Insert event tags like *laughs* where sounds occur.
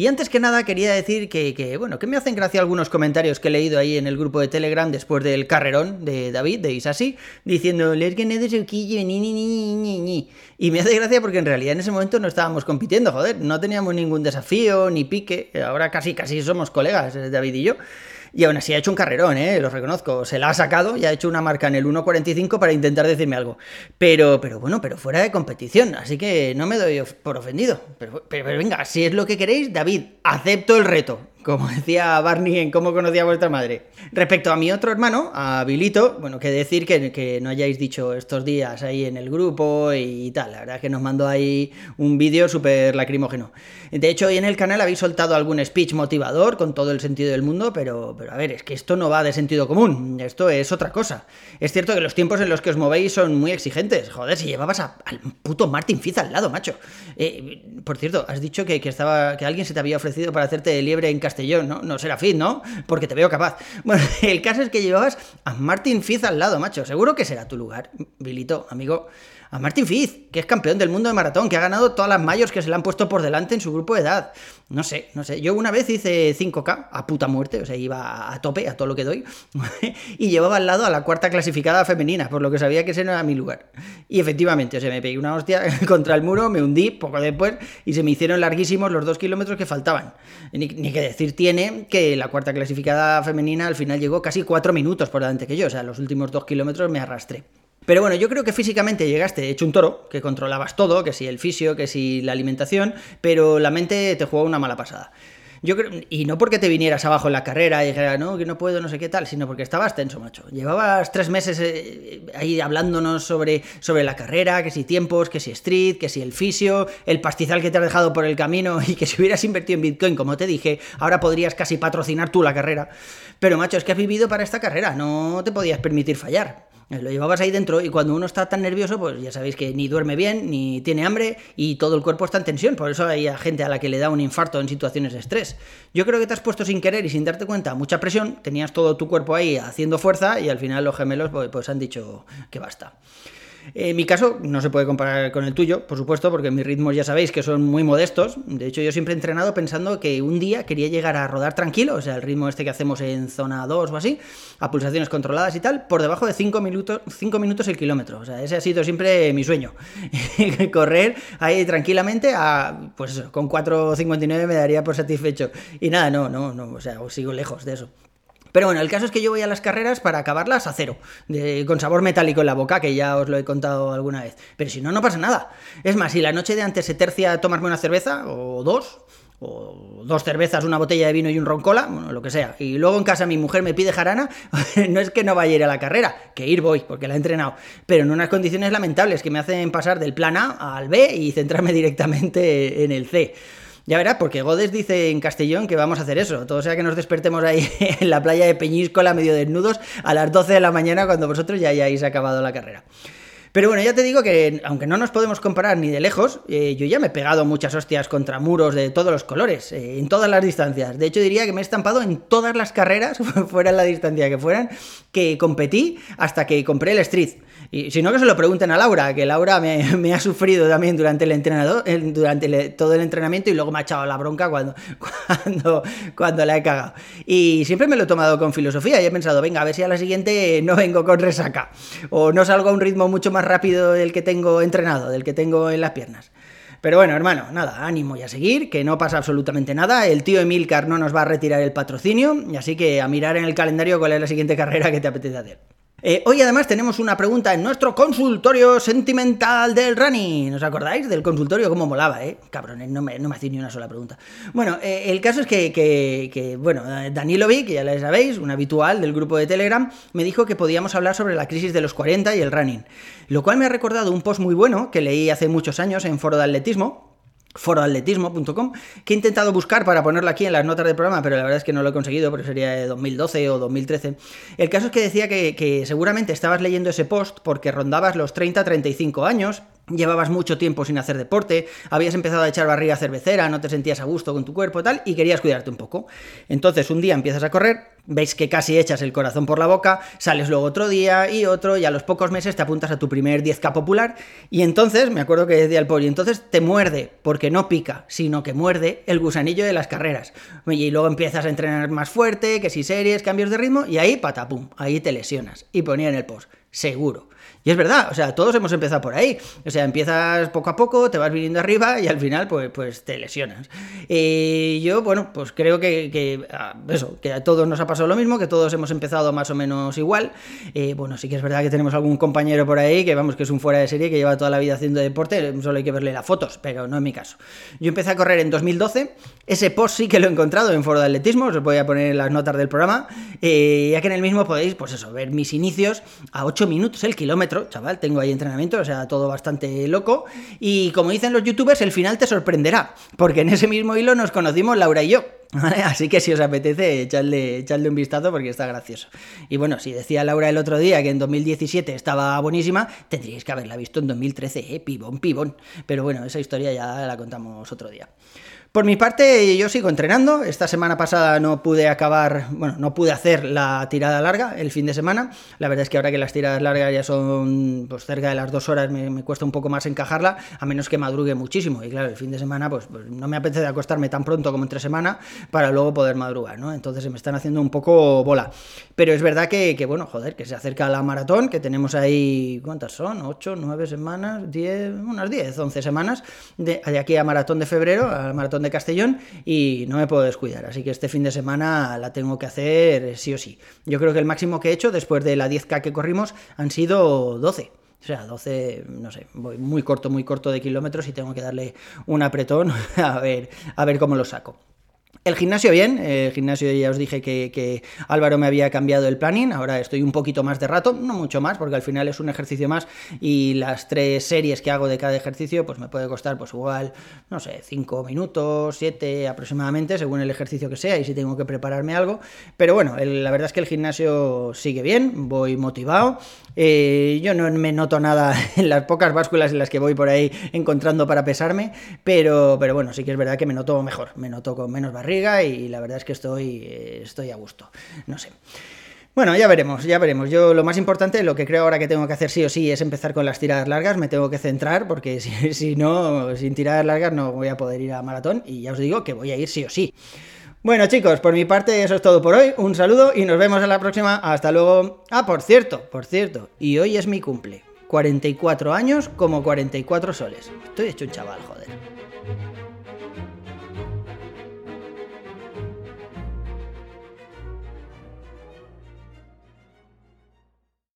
Y antes que nada quería decir que, bueno, que me hacen gracia algunos comentarios que he leído ahí en el grupo de Telegram después del carrerón de David, de Isasi, diciendo, les que de ni, ni, ni, ni, Y me hace gracia porque en realidad en ese momento no estábamos compitiendo, joder, no teníamos ningún desafío ni pique, ahora casi casi somos colegas, David y yo. Y aún así ha hecho un carrerón, ¿eh? lo reconozco. Se la ha sacado y ha hecho una marca en el 1.45 para intentar decirme algo. Pero, pero bueno, pero fuera de competición. Así que no me doy por ofendido. Pero, pero, pero venga, si es lo que queréis, David, acepto el reto como decía Barney en cómo conocía a vuestra madre. Respecto a mi otro hermano, a Bilito, bueno, que decir que, que, no hayáis dicho estos días ahí en el grupo y tal, la verdad es que nos mandó ahí un vídeo súper lacrimógeno. De hecho, hoy en el canal habéis soltado algún speech motivador con todo el sentido del mundo, pero, pero a ver, es que esto no va de sentido común, esto es otra cosa. Es cierto que los tiempos en los que os movéis son muy exigentes, joder, si llevabas al puto Martin Fizz al lado, macho. Eh, por cierto, has dicho que, que, estaba, que alguien se te había ofrecido para hacerte liebre en casa Castellón, ¿no? No será Fitz, ¿no? Porque te veo capaz. Bueno, *laughs* el caso es que llevabas a Martin Fitz al lado, macho. Seguro que será tu lugar, Bilito, amigo a Martin Fitz, que es campeón del mundo de maratón, que ha ganado todas las mayores que se le han puesto por delante en su grupo de edad. No sé, no sé. Yo una vez hice 5K a puta muerte, o sea, iba a tope, a todo lo que doy, *laughs* y llevaba al lado a la cuarta clasificada femenina, por lo que sabía que ese no era mi lugar. Y efectivamente, o sea, me pegué una hostia *laughs* contra el muro, me hundí poco después y se me hicieron larguísimos los dos kilómetros que faltaban. Ni, ni que decir tiene que la cuarta clasificada femenina al final llegó casi cuatro minutos por delante que yo, o sea, los últimos dos kilómetros me arrastré. Pero bueno, yo creo que físicamente llegaste hecho un toro, que controlabas todo, que si el fisio, que si la alimentación, pero la mente te jugó una mala pasada. Yo creo, y no porque te vinieras abajo en la carrera y dijeras, no, que no puedo, no sé qué tal, sino porque estabas tenso, macho. Llevabas tres meses eh, ahí hablándonos sobre, sobre la carrera, que si tiempos, que si street, que si el fisio, el pastizal que te has dejado por el camino *laughs* y que si hubieras invertido en Bitcoin, como te dije, ahora podrías casi patrocinar tú la carrera. Pero, macho, es que has vivido para esta carrera, no te podías permitir fallar. Lo llevabas ahí dentro y cuando uno está tan nervioso, pues ya sabéis que ni duerme bien, ni tiene hambre y todo el cuerpo está en tensión. Por eso hay gente a la que le da un infarto en situaciones de estrés. Yo creo que te has puesto sin querer y sin darte cuenta mucha presión, tenías todo tu cuerpo ahí haciendo fuerza y al final los gemelos pues, pues han dicho que basta. En mi caso no se puede comparar con el tuyo, por supuesto, porque mis ritmos ya sabéis que son muy modestos. De hecho, yo siempre he entrenado pensando que un día quería llegar a rodar tranquilo, o sea, el ritmo este que hacemos en zona 2 o así, a pulsaciones controladas y tal, por debajo de 5 minutos, 5 minutos el kilómetro. O sea, ese ha sido siempre mi sueño. *laughs* Correr ahí tranquilamente a, pues eso, con 4.59 me daría por satisfecho. Y nada, no, no, no, o sea, sigo lejos de eso. Pero bueno, el caso es que yo voy a las carreras para acabarlas a cero, con sabor metálico en la boca, que ya os lo he contado alguna vez. Pero si no, no pasa nada. Es más, si la noche de antes se tercia a tomarme una cerveza, o dos, o dos cervezas, una botella de vino y un roncola, bueno, lo que sea. Y luego en casa mi mujer me pide jarana, *laughs* no es que no vaya a ir a la carrera, que ir voy, porque la he entrenado, pero en unas condiciones lamentables que me hacen pasar del plan A al B y centrarme *laughs* directamente en el C. Ya verás, porque Godes dice en Castellón que vamos a hacer eso. Todo sea que nos despertemos ahí *laughs* en la playa de Peñíscola, medio desnudos, a las 12 de la mañana cuando vosotros ya hayáis acabado la carrera. Pero bueno, ya te digo que aunque no nos podemos comparar ni de lejos, eh, yo ya me he pegado muchas hostias contra muros de todos los colores, eh, en todas las distancias. De hecho, diría que me he estampado en todas las carreras, *laughs* fuera la distancia que fueran, que competí hasta que compré el Street. Y si no, que se lo pregunten a Laura, que Laura me, *laughs* ha sufrido también durante el entrenador, durante todo el entrenamiento y luego me ha echado la bronca cuando, *laughs* cuando, cuando la he cagado. Y siempre me lo he tomado con filosofía y he pensado, venga, a ver si a la siguiente no vengo con resaca o no salgo a un ritmo mucho más rápido del que tengo entrenado, del que tengo en las piernas. Pero bueno, hermano, nada, ánimo y a seguir, que no pasa absolutamente nada. El tío Emilcar no nos va a retirar el patrocinio, y así que a mirar en el calendario cuál es la siguiente *laughs* carrera que te apetece hacer. Eh, hoy además tenemos una pregunta en nuestro consultorio sentimental del running. ¿Os acordáis del consultorio? ¿Cómo molaba, eh? Cabrones, no me, no hacéis ni una sola pregunta. Bueno, eh, el caso es que, que, que, bueno, que ya lo sabéis, un habitual del grupo de Telegram, me dijo que podíamos hablar sobre la crisis de los 40 y el running. Lo cual me ha recordado un post muy bueno que leí hace muchos años en Foro de Atletismo, foroatletismo.com, que he intentado buscar para ponerlo aquí en las notas del programa, pero la verdad es que no lo he conseguido porque sería de 2012 o 2013. El caso es que decía que, que seguramente estabas leyendo ese post porque rondabas los 30-35 años llevabas mucho tiempo sin hacer deporte, habías empezado a echar barriga cervecera, no te sentías a gusto con tu cuerpo y tal, y querías cuidarte un poco. Entonces un día empiezas a correr, veis que casi echas el corazón por la boca, sales luego otro día y otro, y a los pocos meses te apuntas a tu primer 10K popular, y entonces, me acuerdo que decía el poli, entonces te muerde, porque no pica, sino que muerde el gusanillo de las carreras. Y luego empiezas a entrenar más fuerte, que si series, cambios de ritmo, y ahí patapum, ahí te lesionas. Y ponía en el post, seguro. Y es verdad, o sea, todos hemos empezado por ahí. O sea, empiezas poco a poco, te vas viniendo arriba y al final, pues, pues te lesionas. Y yo, bueno, pues creo que, ah, eso, que a todos nos ha pasado lo mismo, que todos hemos empezado más o menos igual. bueno, sí que es verdad que tenemos algún compañero por ahí que, vamos, que es un fuera de serie que lleva toda la vida haciendo deporte, solo hay que verle las fotos, pero no es mi caso. Yo empecé a correr en 2012, ese post sí que lo he encontrado en Foro de Atletismo, os voy a poner en las notas del programa, ya que en el mismo podéis, pues eso, ver mis inicios a 8 minutos el kilómetro chaval, tengo ahí entrenamiento, o sea, todo bastante loco. Y como dicen los youtubers, el final te sorprenderá, porque en ese mismo hilo nos conocimos Laura y yo. *laughs* Así que si os apetece, echadle, echadle, un vistazo porque está gracioso. Y bueno, si decía Laura el otro día que en 2017 estaba buenísima, tendríais que haberla visto en 2013, ¿eh? Pibón, pibón. Pero bueno, esa historia ya la contamos otro día. Por mi parte, yo sigo entrenando. Esta semana pasada no pude acabar, bueno, no pude hacer la tirada larga el fin de semana. La verdad es que ahora que las tiradas largas ya son pues, cerca de las dos horas, me, cuesta un poco más encajarla, a menos que madrugue muchísimo. Y claro, el fin de semana, pues, pues, no me apetece acostarme tan pronto como entre semana para luego poder madrugar, ¿no? Entonces se me están haciendo un poco bola. Pero es verdad que, que bueno, joder, que se acerca la maratón, que tenemos ahí, ¿cuántas son? ¿Ocho, nueve semanas? ¿Diez? Unas diez, once semanas de, de aquí a maratón de febrero, a maratón de Castellón y no me puedo descuidar. Así que este fin de semana la tengo que hacer sí o sí. Yo creo que el máximo que he hecho después de la 10K que corrimos han sido 12. O sea, 12, no sé, voy muy corto, muy corto de kilómetros y tengo que darle un apretón *laughs* a ver, a ver cómo lo saco. El gimnasio bien, el gimnasio ya os dije que, Álvaro me había cambiado el planning, ahora estoy un poquito más de rato, no mucho más, porque al final es un ejercicio más y las tres series que hago de cada ejercicio pues me puede costar pues igual, no sé, 5 minutos, 7 aproximadamente, según el ejercicio que sea y si tengo que prepararme algo, pero bueno, la verdad es que el gimnasio sigue bien, voy motivado, eh, yo no me noto nada *laughs* en las pocas básculas en las que voy por ahí encontrando para pesarme, pero, pero bueno, sí que es verdad que me noto mejor, me noto con menos y la verdad es que estoy, eh, estoy a gusto. No sé. Bueno, ya veremos, ya veremos. Yo lo más importante, lo que creo ahora que tengo que hacer sí o sí es empezar con las tiradas largas, me tengo que centrar porque *laughs* si, si no, sin tiradas largas no voy a poder ir a maratón y ya os digo que voy a ir sí o sí. Bueno chicos, por mi parte eso es todo por hoy. Un saludo y nos vemos en la próxima. Hasta luego. Ah, por cierto, por cierto. Y hoy es mi cumple. 44 años como 44 soles. Estoy hecho un chaval, joder.